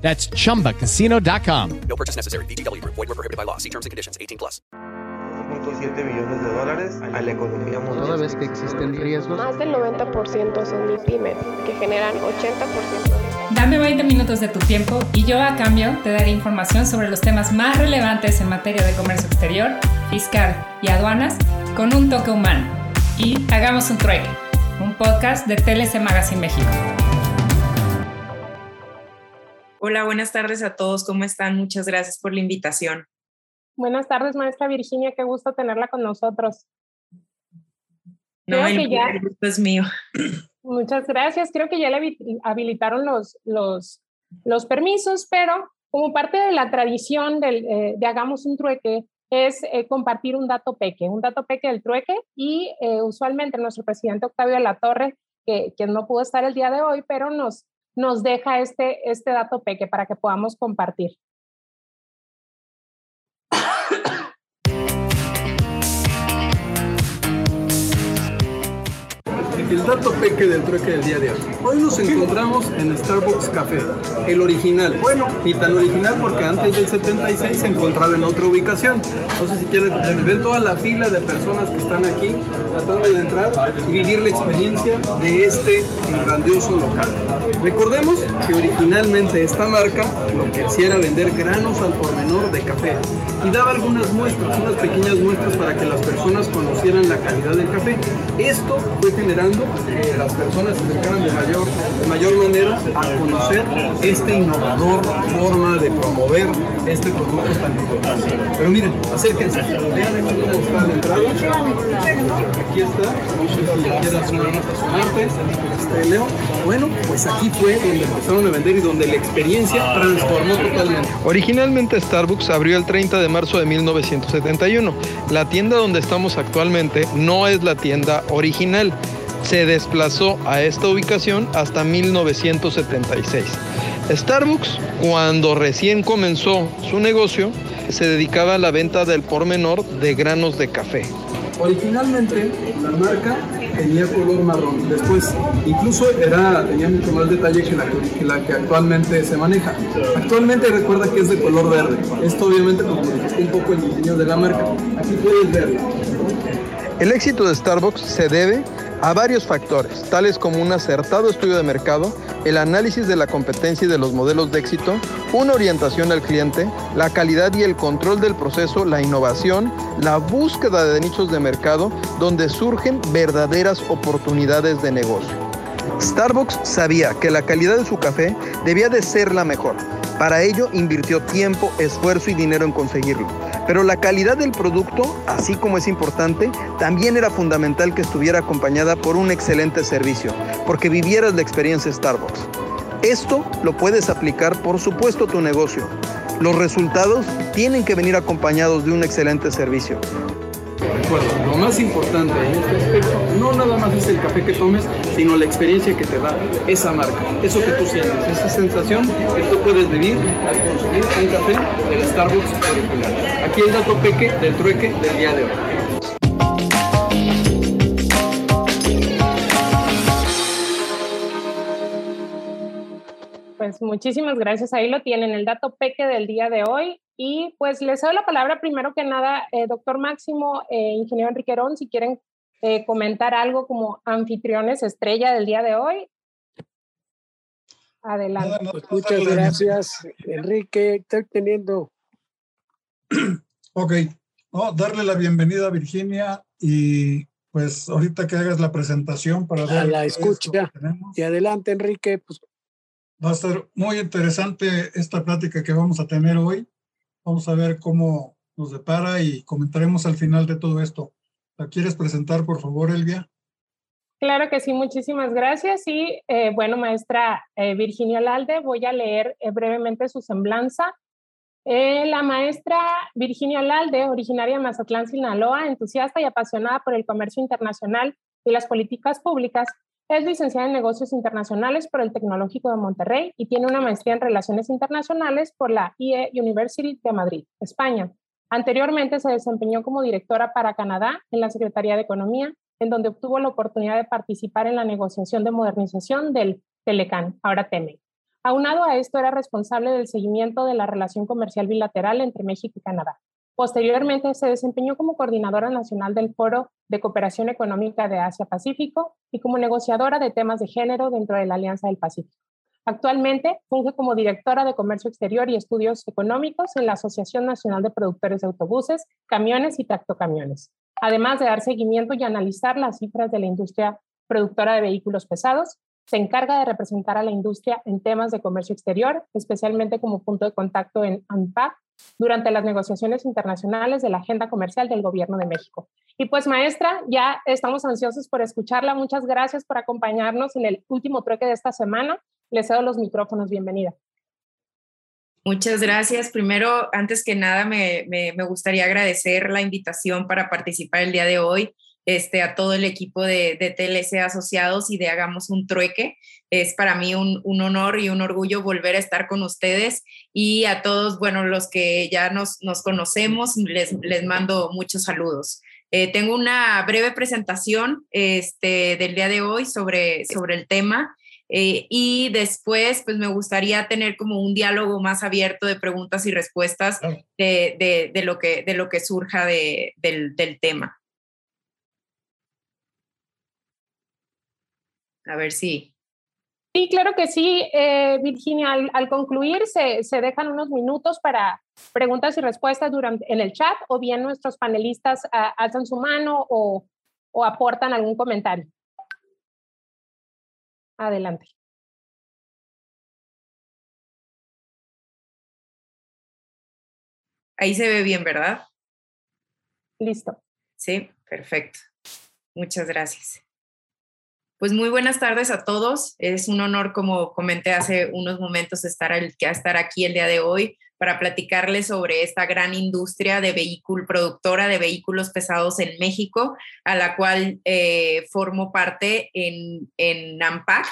That's chumbacasino.com. No purchase necessary. VGW Group. Void were prohibited by law. See terms and conditions. 18 plus. 1.7 millones de dólares a la economía mundial. Toda vez que existen riesgos, Más del 90% son MIPYME, que generan 80% de Dame 20 minutos de tu tiempo y yo a cambio te daré información sobre los temas más relevantes en materia de comercio exterior, fiscal y aduanas con un toque humano. Y hagamos un trueque, un podcast de TLC Magazine México. Hola, buenas tardes a todos. ¿Cómo están? Muchas gracias por la invitación. Buenas tardes, maestra Virginia, qué gusto tenerla con nosotros. No, el, que ya- el gusto es mío. Muchas gracias. Creo que ya le habi- habilitaron los, los, los permisos, pero como parte de la tradición del, eh, de Hagamos un trueque es eh, compartir un dato peque, un dato peque del trueque y eh, usualmente nuestro presidente Octavio de la Torre, que, que no pudo estar el día de hoy, pero nos, nos deja este, este dato peque para que podamos compartir. El dato peque del trueque del día de hoy. Hoy nos encontramos en Starbucks Café, el original. Bueno, ni tan original porque antes del 76 se encontraba en otra ubicación. Sé si quieren ver toda la fila de personas que están aquí tratando de entrar y vivir la experiencia de este grandioso local. Recordemos que originalmente esta marca lo que hacía era vender granos al por menor de café y daba algunas muestras, unas pequeñas muestras para que las personas conocieran la calidad del café. Esto fue generando que las personas se acercaran de mayor, manera a conocer esta innovador forma de promover este producto tan importante. Pero miren, acérquense, vean cómo está la entrada. Aquí está, si este, Leo. Bueno, pues aquí fue donde empezaron a vender y donde la experiencia transformó totalmente. Originalmente Starbucks abrió el 30 de marzo de 1971. La tienda donde estamos actualmente no es la tienda original. Se desplazó a esta ubicación hasta 1976. Starbucks, cuando recién comenzó su negocio, se dedicaba a la venta del por menor de granos de café. Originalmente la marca tenía color marrón, después incluso era, tenía mucho más detalle que la que, la que actualmente se maneja. Actualmente recuerda que es de color verde. Esto obviamente modificó un poco el diseño de la marca. Aquí puedes verlo. El éxito de Starbucks se debe a varios factores, tales como un acertado estudio de mercado, el análisis de la competencia y de los modelos de éxito, una orientación al cliente, la calidad y el control del proceso, la innovación, la búsqueda de nichos de mercado donde surgen verdaderas oportunidades de negocio. Starbucks sabía que la calidad de su café debía de ser la mejor. Para ello invirtió tiempo, esfuerzo y dinero en conseguirlo. Pero la calidad del producto, así como es importante, también era fundamental que estuviera acompañada por un excelente servicio, porque vivieras la experiencia Starbucks. Esto lo puedes aplicar, por supuesto, a tu negocio. Los resultados tienen que venir acompañados de un excelente servicio. Recuerda, lo más importante en este aspecto no nada más es el café que tomes, sino la experiencia que te da esa marca, eso que tú sientes, esa sensación que tú puedes vivir al consumir un café del Starbucks original. Aquí el dato peque del trueque del día de hoy. Pues muchísimas gracias. Ahí lo tienen, el dato peque del día de hoy. Y pues les doy la palabra primero que nada, eh, doctor Máximo, eh, ingeniero Enriquerón, si quieren eh, comentar algo como anfitriones estrella del día de hoy. Adelante. Pues muchas gracias, Enrique. Estoy teniendo Ok, no, darle la bienvenida a Virginia y pues ahorita que hagas la presentación para ver. la escucha. Y adelante, Enrique. Pues. Va a ser muy interesante esta plática que vamos a tener hoy. Vamos a ver cómo nos depara y comentaremos al final de todo esto. ¿La quieres presentar, por favor, Elvia? Claro que sí, muchísimas gracias. Y eh, bueno, maestra eh, Virginia Lalde, voy a leer eh, brevemente su semblanza la maestra Virginia Lalde, originaria de Mazatlán, Sinaloa, entusiasta y apasionada por el comercio internacional y las políticas públicas, es licenciada en negocios internacionales por el Tecnológico de Monterrey y tiene una maestría en relaciones internacionales por la IE University de Madrid, España. Anteriormente se desempeñó como directora para Canadá en la Secretaría de Economía, en donde obtuvo la oportunidad de participar en la negociación de modernización del Telecan, ahora TEME. Aunado a esto, era responsable del seguimiento de la relación comercial bilateral entre México y Canadá. Posteriormente, se desempeñó como coordinadora nacional del Foro de Cooperación Económica de Asia-Pacífico y como negociadora de temas de género dentro de la Alianza del Pacífico. Actualmente funge como directora de Comercio Exterior y Estudios Económicos en la Asociación Nacional de Productores de Autobuses, Camiones y Tractocamiones, además de dar seguimiento y analizar las cifras de la industria productora de vehículos pesados, se encarga de representar a la industria en temas de comercio exterior, especialmente como punto de contacto en ANPAC durante las negociaciones internacionales de la agenda comercial del Gobierno de México. Y pues maestra, ya estamos ansiosos por escucharla. Muchas gracias por acompañarnos en el último trueque de esta semana. Les cedo los micrófonos. Bienvenida. Muchas gracias. Primero, antes que nada, me, me, me gustaría agradecer la invitación para participar el día de hoy este, a todo el equipo de, de TLC Asociados y de Hagamos un Trueque. Es para mí un, honor y un orgullo volver a estar con ustedes y a todos, bueno, los que ya nos, nos conocemos, les, les mando muchos saludos. Eh, tengo una breve presentación este, del día de hoy sobre, sobre el tema. Eh, y después, pues me gustaría tener como un diálogo más abierto de preguntas y respuestas de, de, lo, que, de lo que surja del, del tema. A ver si. Sí, claro que sí, eh, Virginia. Al, concluir, se, dejan unos minutos para preguntas y respuestas durante, en el chat o bien nuestros panelistas uh, alzan su mano o, o aportan algún comentario. Adelante. Ahí se ve bien, ¿verdad? Listo. Sí, perfecto. Muchas gracias. Pues muy buenas tardes a todos. Es un honor, como comenté hace unos momentos, estar, aquí el día de hoy para platicarles sobre esta gran industria de vehículo, productora de vehículos pesados en México, a la cual eh, formo parte en, en AMPAC.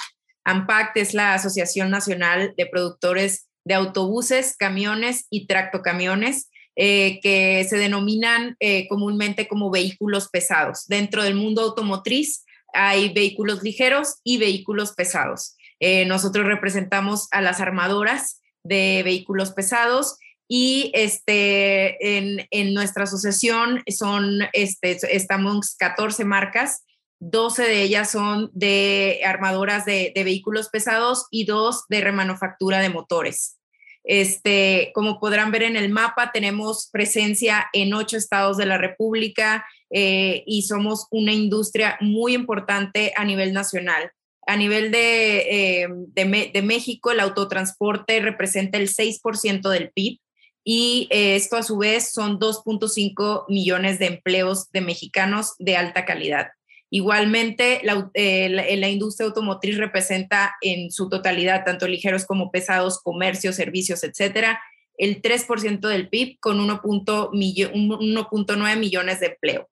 AMPAC es la Asociación Nacional de Productores de Autobuses, Camiones y Tractocamiones, eh, que se denominan eh, comúnmente como vehículos pesados. Dentro del mundo automotriz, hay vehículos ligeros y vehículos pesados. Eh, nosotros representamos a las armadoras de vehículos pesados y este, en, nuestra asociación son, este, estamos 14 marcas, 12 de ellas son de armadoras de, vehículos pesados y dos de remanufactura de motores. Este, como podrán ver en el mapa, tenemos presencia en ocho estados de la República, eh, y somos una industria muy importante a nivel nacional. A nivel de, eh, de, México, el autotransporte representa el 6% del PIB y eh, esto a su vez son 2.5 millones de empleos de mexicanos de alta calidad. Igualmente, la, la, industria automotriz representa en su totalidad, tanto ligeros como pesados, comercios, servicios, etcétera, el 3% del PIB con 1.9 millones de empleo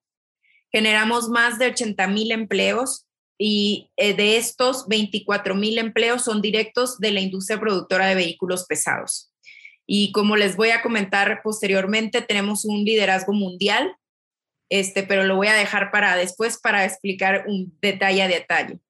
generamos más de 80 mil empleos y eh, de estos 24 mil empleos son directos de la industria productora de vehículos pesados. Y como les voy a comentar posteriormente, tenemos un liderazgo mundial, este, pero lo voy a dejar para después para explicar un detalle a detalle.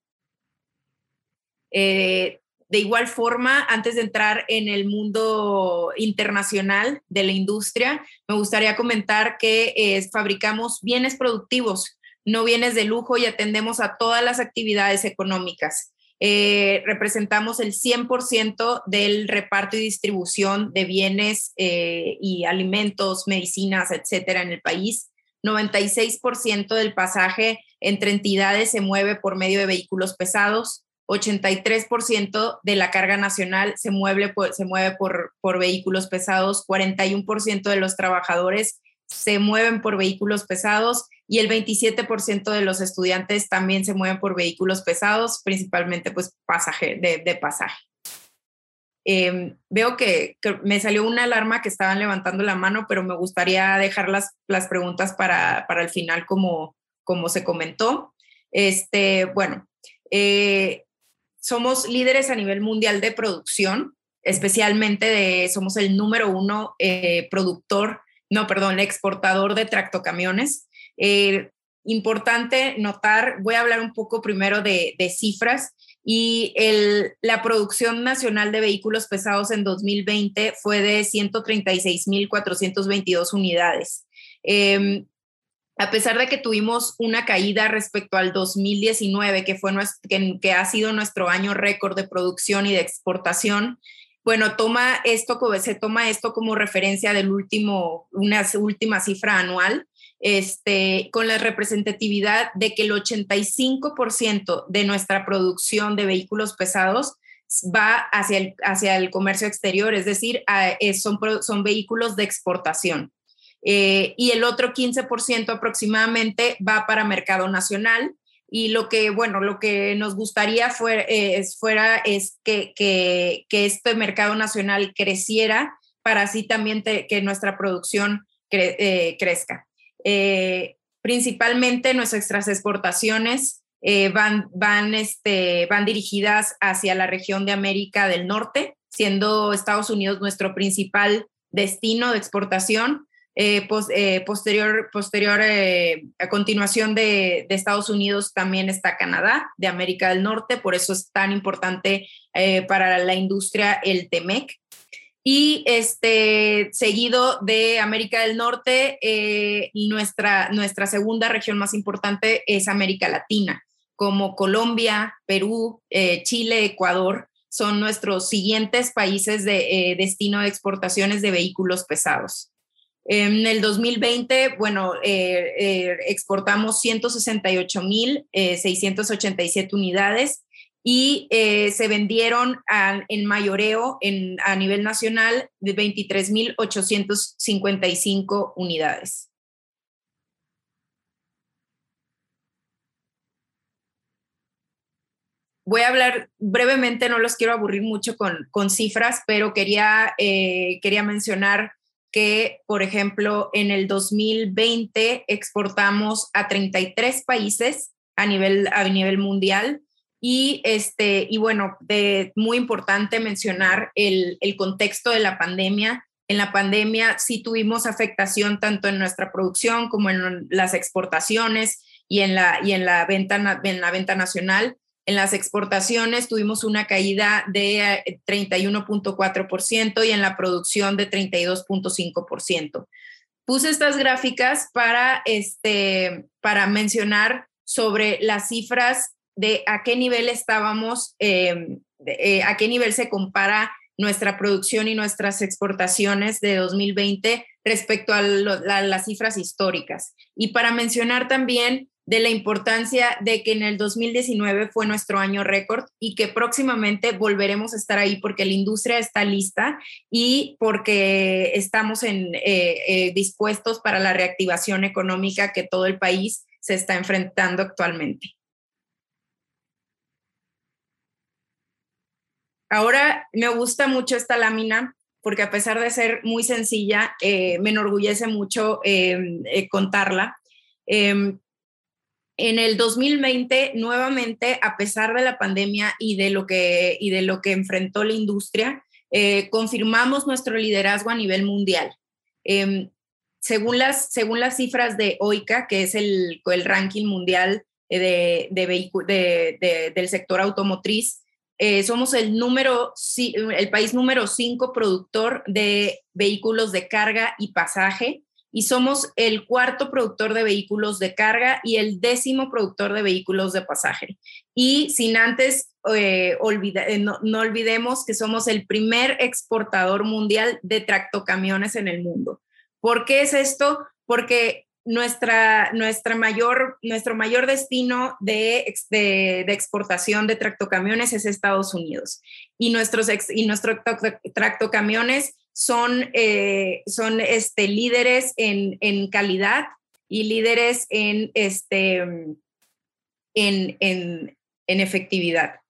Eh, de igual forma, antes de entrar en el mundo internacional de la industria, me gustaría comentar que eh, fabricamos bienes productivos, no bienes de lujo y atendemos a todas las actividades económicas. eh, representamos el 100% del reparto y distribución de bienes eh, y alimentos, medicinas, etcétera, en el país. 96% del pasaje entre entidades se mueve por medio de vehículos pesados. 83% de la carga nacional se mueve, se mueve por, por vehículos pesados. 41% de los trabajadores se mueven por vehículos pesados y el 27% de los estudiantes también se mueven por vehículos pesados, principalmente pues pasaje, de, pasaje. Em, veo que, me salió una alarma que estaban levantando la mano, pero me gustaría dejar las, las preguntas para, para el final como, como se comentó. Este, bueno, eh, somos líderes a nivel mundial de producción, especialmente de, somos el número uno eh, productor, no, perdón, exportador de tractocamiones. Eh, importante notar, voy a hablar un poco primero de, cifras y el, la producción nacional de vehículos pesados en 2020 fue de 136.422 unidades. Em, a pesar de que tuvimos una caída respecto al 2019, que, fue que, que ha sido nuestro año récord de producción y de exportación, bueno, toma esto, se toma esto como referencia del último, una última cifra anual, este, con la representatividad de que el 85% de nuestra producción de vehículos pesados va hacia el, hacia el comercio exterior, es decir, son, son vehículos de exportación. Eh, y el otro 15% aproximadamente va para mercado nacional, y lo que, bueno, lo que nos gustaría fuera, es, fuera, es que, que, que, este mercado nacional creciera para así también que nuestra producción eh, crezca. Eh, principalmente nuestras exportaciones eh, van, van, este, van dirigidas hacia la región de América del Norte, siendo Estados Unidos nuestro principal destino de exportación, eh, eh, posterior, posterior eh, a continuación de, de, Estados Unidos también está Canadá, de América del Norte, por eso es tan importante para la industria el TEMEC. Y este, seguido de América del Norte, nuestra, nuestra segunda región más importante es América Latina, como Colombia, Perú, Chile, Ecuador, son nuestros siguientes países de destino de exportaciones de vehículos pesados. En el 2020, bueno, eh, eh, exportamos 168.687 eh, unidades y se vendieron en mayoreo en, a nivel nacional de 23.855 unidades. voy a hablar brevemente, no los quiero aburrir mucho con, con cifras, pero quería, quería mencionar que, por ejemplo, en el 2020 exportamos a 33 países a nivel, a nivel mundial. Y, este, y bueno, muy importante mencionar el, el contexto de la pandemia. En la pandemia sí tuvimos afectación tanto en nuestra producción como en las exportaciones y en la, y en la, venta, en la venta nacional. En las exportaciones tuvimos una caída de 31.4% eh, y en la producción de 32.5%. Puse estas gráficas para, este, para mencionar sobre las cifras de a qué nivel estábamos, em, eh, a qué nivel se compara nuestra producción y nuestras exportaciones de 2020 respecto a, a las cifras históricas. Y para mencionar también de la importancia de que en el 2019 fue nuestro año récord y que próximamente volveremos a estar ahí porque la industria está lista y porque estamos en, eh, eh, dispuestos para la reactivación económica que todo el país se está enfrentando actualmente. Ahora me gusta mucho esta lámina porque a pesar de ser muy sencilla, eh, me enorgullece mucho contarla. Em, en el 2020, nuevamente, a pesar de la pandemia y de lo que, y de lo que enfrentó la industria, eh, confirmamos nuestro liderazgo a nivel mundial. Em, según, las, según las cifras de OICA, que es el, el ranking mundial de, de, del sector automotriz, eh, somos el, número, el país número 5 productor de vehículos de carga y pasaje y somos el cuarto productor de vehículos de carga y el décimo productor de vehículos de pasaje. Y sin antes eh, eh, no, no, olvidemos que somos el primer exportador mundial de tractocamiones en el mundo. ¿Por qué es esto? Porque nuestra, nuestra mayor, nuestro mayor destino de, de, exportación de tractocamiones es Estados Unidos. Y nuestros, y nuestros tractocamiones son, eh, son este, líderes en, en, calidad y líderes en, este, en, en, en efectividad.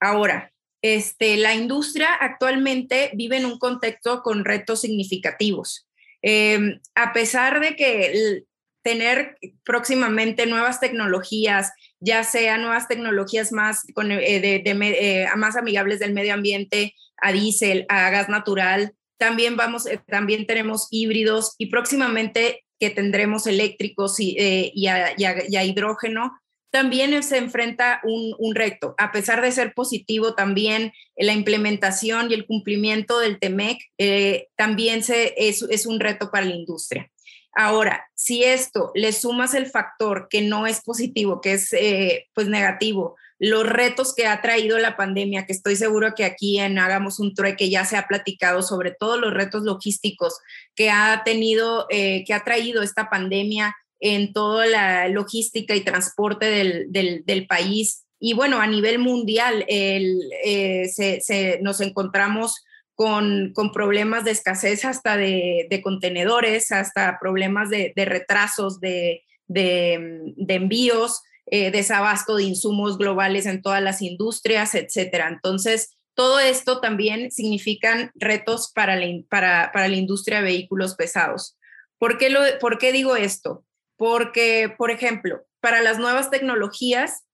Ahora, este, la industria actualmente vive en un contexto con retos significativos. Em, a pesar de que tener próximamente nuevas tecnologías, ya sea nuevas tecnologías más, con, eh, de, eh, más amigables del medio ambiente, a diésel, a gas natural, también, vamos, eh, también tenemos híbridos y próximamente que tendremos eléctricos y, y, a, hidrógeno, también se enfrenta un, un, reto. A pesar de ser positivo, también la implementación y el cumplimiento del TEMEC eh, también se, es, es, un reto para la industria. Ahora, si esto le sumas el factor que no es positivo, que es eh, pues negativo, los retos que ha traído la pandemia, que estoy seguro que aquí en Hagamos un Trueque ya se ha platicado sobre todos los retos logísticos que ha tenido, eh, que ha traído esta pandemia en toda la logística y transporte del, país. Y bueno, a nivel mundial eh, se, nos encontramos con, problemas de escasez hasta de, contenedores, hasta problemas de, retrasos de, envíos, eh, desabasto de insumos globales en todas las industrias, etcétera. Entonces, todo esto también significan retos para la, para, la industria de vehículos pesados. ¿Por qué, lo, ¿Por qué digo esto? porque, por ejemplo, para las nuevas tecnologías,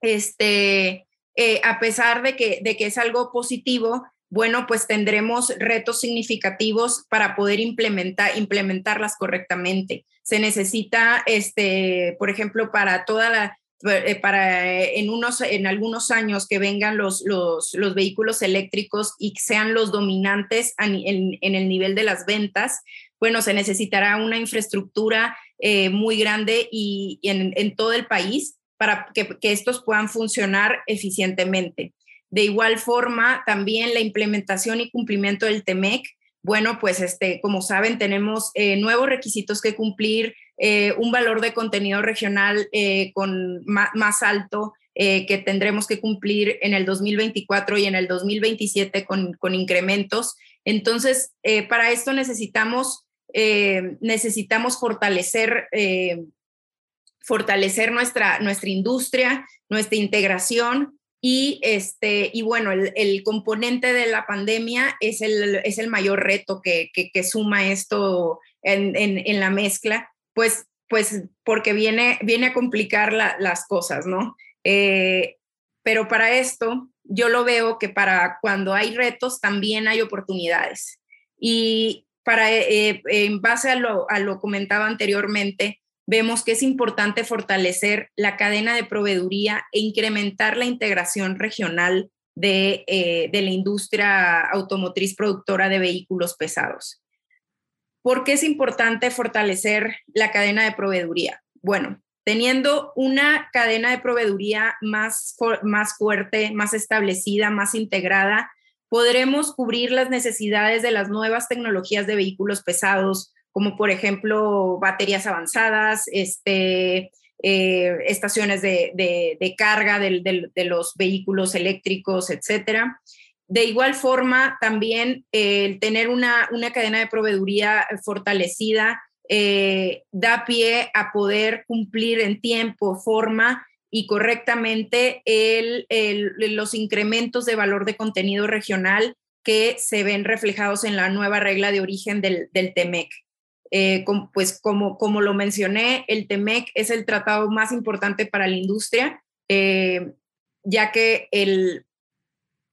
este, eh, a pesar de que, de que es algo positivo, bueno, pues tendremos retos significativos para poder implementar, implementarlas correctamente. Se necesita, este, por ejemplo, para toda la, eh, para en, unos, en algunos años que vengan los, los, los vehículos eléctricos y sean los dominantes en, en, el nivel de las ventas, bueno, se necesitará una infraestructura eh, muy grande y, en, todo el país para que, estos puedan funcionar eficientemente. De igual forma, también la implementación y cumplimiento del TEMEC. Bueno, pues este, como saben, tenemos eh, nuevos requisitos que cumplir, eh, un valor de contenido regional con más, alto que tendremos que cumplir en el 2024 y en el 2027 con, con incrementos. Entonces, para esto necesitamos eh, necesitamos fortalecer, eh, fortalecer nuestra, nuestra industria, nuestra integración y, este, y bueno, el, componente de la pandemia es el, es el mayor reto que, que, suma esto en, en, la mezcla, pues, pues porque viene, viene a complicar las cosas, ¿no? Eh, pero para esto, yo lo veo que para cuando hay retos también hay oportunidades. Y, para, eh, eh, en base a lo, a lo comentado anteriormente, vemos que es importante fortalecer la cadena de proveeduría e incrementar la integración regional de, eh, de, la industria automotriz productora de vehículos pesados. ¿Por qué es importante fortalecer la cadena de proveeduría? Bueno, teniendo una cadena de proveeduría más, más fuerte, más establecida, más integrada, podremos cubrir las necesidades de las nuevas tecnologías de vehículos pesados, como por ejemplo baterías avanzadas, este, eh, estaciones de, carga de, los vehículos eléctricos, etcétera. De igual forma, también el tener una, cadena de proveeduría fortalecida eh, da pie a poder cumplir en tiempo, forma y correctamente el, los incrementos de valor de contenido regional que se ven reflejados en la nueva regla de origen del, del TEMEC. Eh, pues como, como lo mencioné, el TEMEC es el tratado más importante para la industria, eh, ya que el,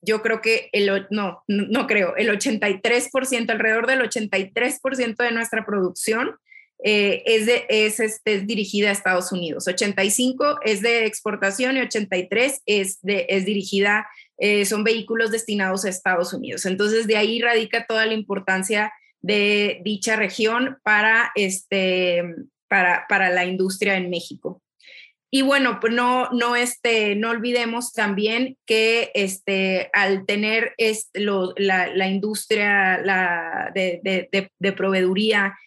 yo creo que el, no, no creo, el 83%, alrededor del 83% de nuestra producción eh, es, de, es, este, dirigida a Estados Unidos. 85 es de exportación y 83 es, de, es dirigida, eh, son vehículos destinados a Estados Unidos. Entonces, de ahí radica toda la importancia de dicha región para, este, para, para la industria en México. Y bueno, pues no, no, este, no olvidemos también que este, al tener este, lo, la, la, industria la, de, de, proveeduría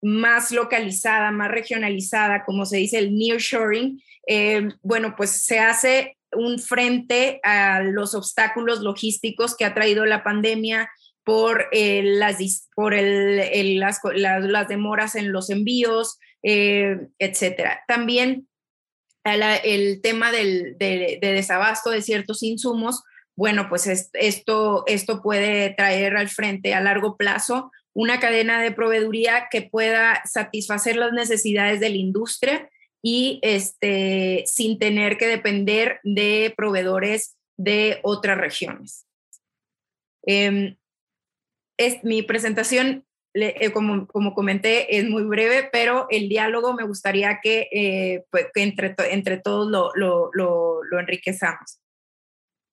más localizada, más regionalizada, como se dice el nearshoring, eh, bueno, pues se hace un frente a los obstáculos logísticos que ha traído la pandemia por, eh, las, por el, el, las, las, las, demoras en los envíos, eh, etcétera. También el tema del, de, de, desabasto de ciertos insumos, bueno, pues esto, esto puede traer al frente a largo plazo una cadena de proveeduría que pueda satisfacer las necesidades de la industria y este, sin tener que depender de proveedores de otras regiones. Eh, es, mi presentación, eh, como, como, comenté, es muy breve, pero el diálogo me gustaría que, eh, pues, que entre, entre, todos lo, lo, lo, lo, enriquezamos.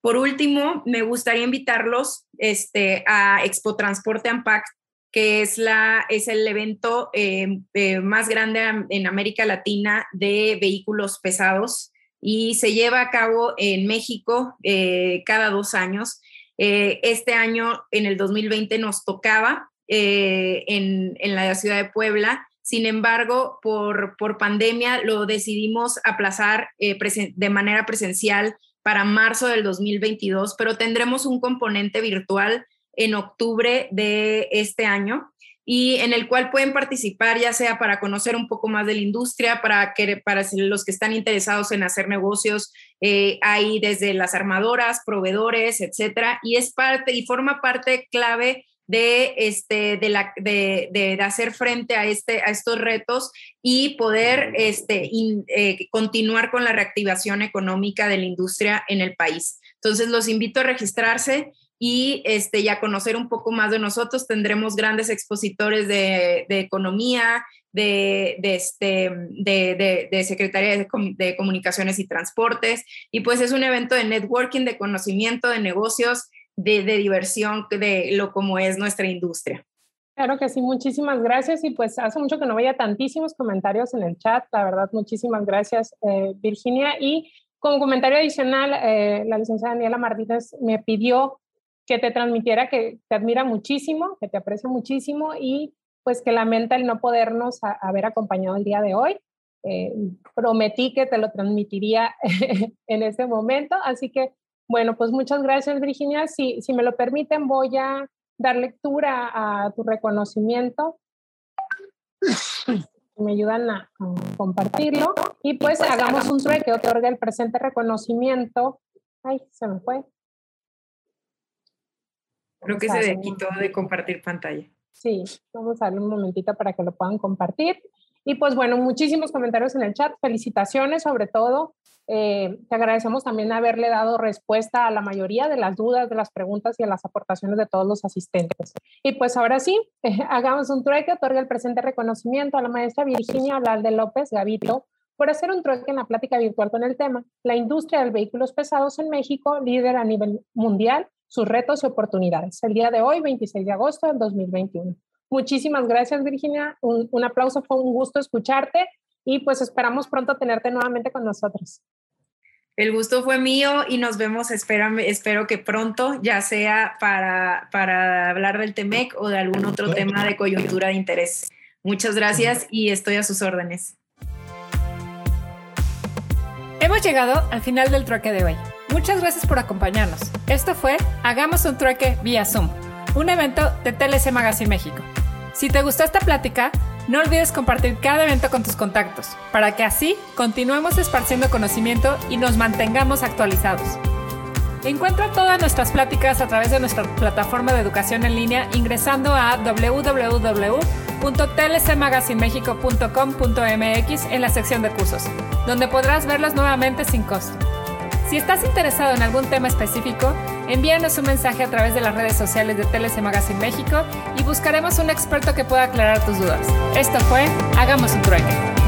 Por último, me gustaría invitarlos este, a Expo Transporte Ampact, que es, la, es el evento eh, eh, más grande en América Latina de vehículos pesados y se lleva a cabo en México eh, cada dos años. Eh, este año, en el 2020, nos tocaba eh, en, en, la ciudad de Puebla. Sin embargo, por, por pandemia lo decidimos aplazar de manera presencial para marzo del 2022, pero tendremos un componente virtual en octubre de este año y en el cual pueden participar ya sea para conocer un poco más de la industria, para, que, para los que están interesados en hacer negocios, eh, hay desde las armadoras, proveedores, etcétera, y es parte y forma parte clave de, este, de, la, de, de, hacer frente a, este, a estos retos y poder este, eh, continuar con la reactivación económica de la industria en el país. Entonces, los invito a registrarse y este, ya conocer un poco más de nosotros. Tendremos grandes expositores de, de economía, de, de, este, de, de Secretaría de, de, Comunicaciones y Transportes. Y pues es un evento de networking, de conocimiento, de negocios, de, diversión, de lo como es nuestra industria. Claro que sí, muchísimas gracias. Y pues hace mucho que no veía tantísimos comentarios en el chat. La verdad, muchísimas gracias, eh, Virginia. Y como comentario adicional, eh, la licenciada Daniela Martínez me pidió que te transmitiera que te admira muchísimo, que te aprecia muchísimo y pues que lamenta el no podernos a, haber acompañado el día de hoy. Eh, prometí que te lo transmitiría en este momento, así que bueno, pues muchas gracias Virginia. Si, si me lo permiten, voy a dar lectura a tu reconocimiento. Me ayudan a, a compartirlo y pues, pues hagamos un trueque que otorga el presente reconocimiento. Ay, se me fue. Creo que se quitó de compartir pantalla. Sí, vamos a darle un momentito para que lo puedan compartir. Y pues bueno, muchísimos comentarios en el chat. Felicitaciones sobre todo. Eh, te agradecemos también haberle dado respuesta a la mayoría de las dudas, de las preguntas y a las aportaciones de todos los asistentes. Y pues ahora sí, hagamos un trueque, otorga el presente reconocimiento a la maestra Virginia Valde López Gavito por hacer un trueque en la plática virtual con el tema, la industria de vehículos pesados en México, líder a nivel mundial sus retos y oportunidades. El día de hoy, 26 de agosto del 2021. Muchísimas gracias, Virginia. Un, un, aplauso, fue un gusto escucharte y pues esperamos pronto tenerte nuevamente con nosotros. El gusto fue mío y nos vemos, espero, espero que pronto, ya sea para, para hablar del TEMEC o de algún otro tema de coyuntura de interés. Muchas gracias y estoy a sus órdenes. Hemos llegado al final del trueque de hoy. Muchas gracias por acompañarnos. Esto fue Hagamos un trueque vía Zoom, un evento de TLC Magazine México. Si te gustó esta plática, no olvides compartir cada evento con tus contactos, para que así continuemos esparciendo conocimiento y nos mantengamos actualizados. Encuentra todas nuestras pláticas a través de nuestra plataforma de educación en línea ingresando a www.tlcmagazinemexico.com.mx en la sección de cursos, donde podrás verlas nuevamente sin costo. Si estás interesado en algún tema específico, envíanos un mensaje a través de las redes sociales de TLC Magazine México y buscaremos un experto que pueda aclarar tus dudas. Esto fue Hagamos un trueque.